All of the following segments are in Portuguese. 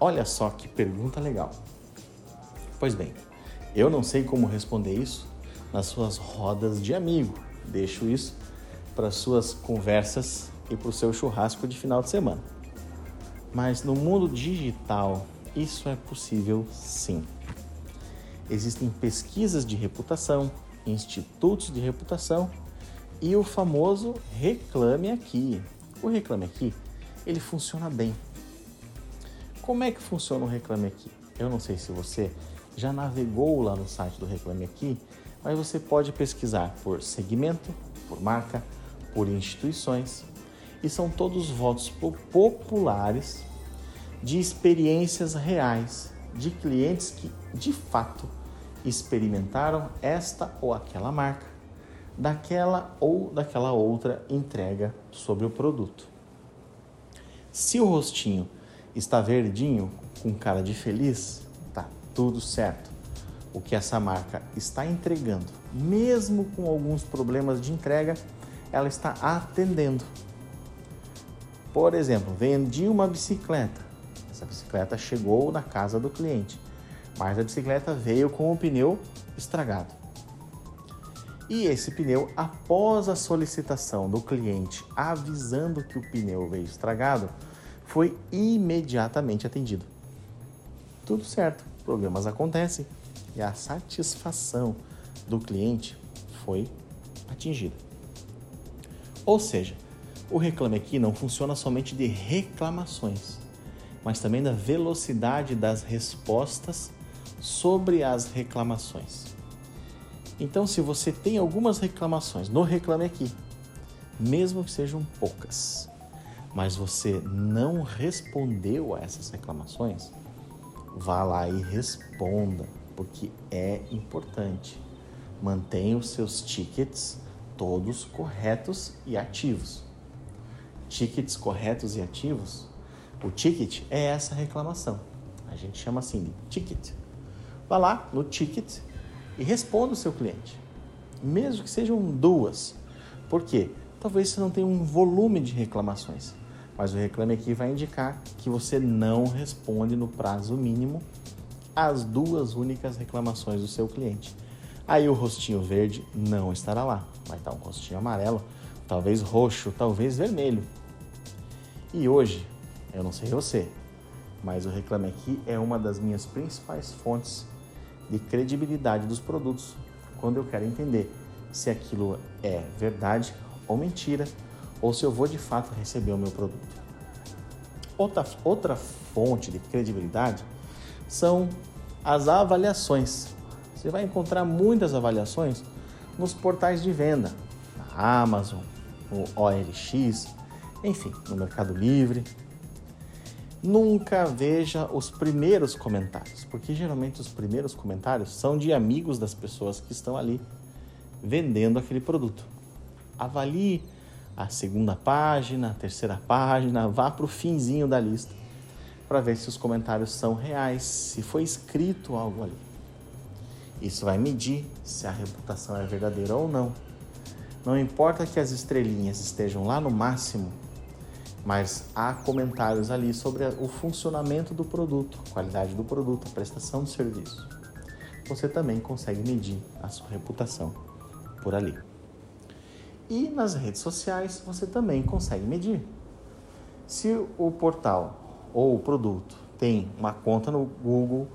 Olha só que pergunta legal. Pois bem, eu não sei como responder isso nas suas rodas de amigo. Deixo isso para suas conversas e para o seu churrasco de final de semana. Mas no mundo digital, isso é possível sim. Existem pesquisas de reputação, institutos de reputação e o famoso Reclame Aqui. O Reclame Aqui, ele funciona bem. Como é que funciona o Reclame Aqui? Eu não sei se você já navegou lá no site do Reclame Aqui, mas você pode pesquisar por segmento, por marca, por instituições e são todos votos populares de experiências reais de clientes que de fato experimentaram esta ou aquela marca, daquela ou daquela outra entrega sobre o produto. Se o rostinho está verdinho, com cara de feliz, tá tudo certo. O que essa marca está entregando, mesmo com alguns problemas de entrega, ela está atendendo. Por exemplo, vendi uma bicicleta. Essa bicicleta chegou na casa do cliente, mas a bicicleta veio com o pneu estragado. E esse pneu, após a solicitação do cliente avisando que o pneu veio estragado, foi imediatamente atendido. Tudo certo, problemas acontecem e a satisfação do cliente foi atingida. Ou seja, o Reclame Aqui não funciona somente de reclamações, mas também da velocidade das respostas sobre as reclamações. Então, se você tem algumas reclamações no Reclame Aqui, mesmo que sejam poucas, mas você não respondeu a essas reclamações, vá lá e responda, porque é importante. Mantenha os seus tickets todos corretos e ativos. Tickets corretos e ativos, o ticket é essa reclamação. A gente chama assim de ticket. Vá lá no ticket e responda o seu cliente, mesmo que sejam duas. Por quê? Talvez você não tenha um volume de reclamações, mas o Reclame Aqui vai indicar que você não responde no prazo mínimo as duas únicas reclamações do seu cliente. Aí o rostinho verde não estará lá, vai estar um rostinho amarelo, talvez roxo, talvez vermelho. E hoje, eu não sei você, mas o Reclame Aqui é uma das minhas principais fontes de credibilidade dos produtos quando eu quero entender se aquilo é verdade ou mentira ou se eu vou de fato receber o meu produto. Outra, outra fonte de credibilidade são as avaliações. Você vai encontrar muitas avaliações nos portais de venda, na Amazon, no OLX, enfim, no Mercado Livre. Nunca veja os primeiros comentários, porque geralmente os primeiros comentários são de amigos das pessoas que estão ali vendendo aquele produto. Avalie a segunda página, a terceira página, vá para o finzinho da lista para ver se os comentários são reais, se foi escrito algo ali. Isso vai medir se a reputação é verdadeira ou não. Não importa que as estrelinhas estejam lá no máximo, mas há comentários ali sobre o funcionamento do produto, a qualidade do produto, a prestação do serviço. Você também consegue medir a sua reputação por ali. E nas redes sociais você também consegue medir. Se o portal ou o produto tem uma conta no Google,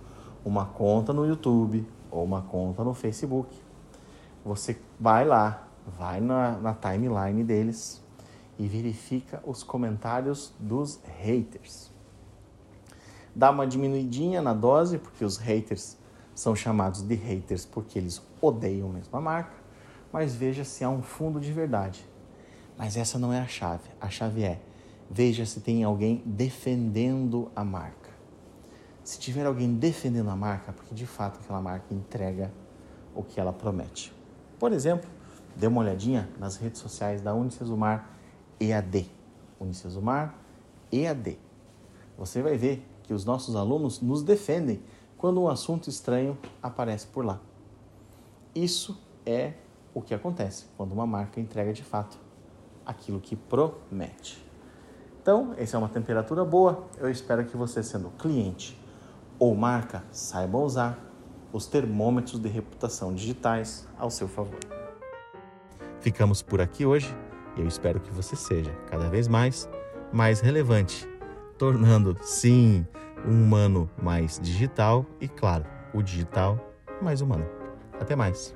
uma conta no YouTube ou uma conta no Facebook, você vai lá, vai na, na timeline deles e verifica os comentários dos haters. Dá uma diminuidinha na dose, porque os haters são chamados de haters porque eles odeiam mesmo a marca mas veja se há um fundo de verdade. Mas essa não é a chave. A chave é veja se tem alguém defendendo a marca. Se tiver alguém defendendo a marca, porque de fato aquela marca entrega o que ela promete. Por exemplo, dê uma olhadinha nas redes sociais da Unicesumar EAD. Unicesumar EAD. Você vai ver que os nossos alunos nos defendem quando um assunto estranho aparece por lá. Isso é o que acontece quando uma marca entrega de fato aquilo que promete. Então, essa é uma temperatura boa. Eu espero que você, sendo cliente ou marca, saiba usar os termômetros de reputação digitais ao seu favor. Ficamos por aqui hoje e eu espero que você seja cada vez mais mais relevante, tornando sim um humano mais digital e claro, o digital mais humano. Até mais.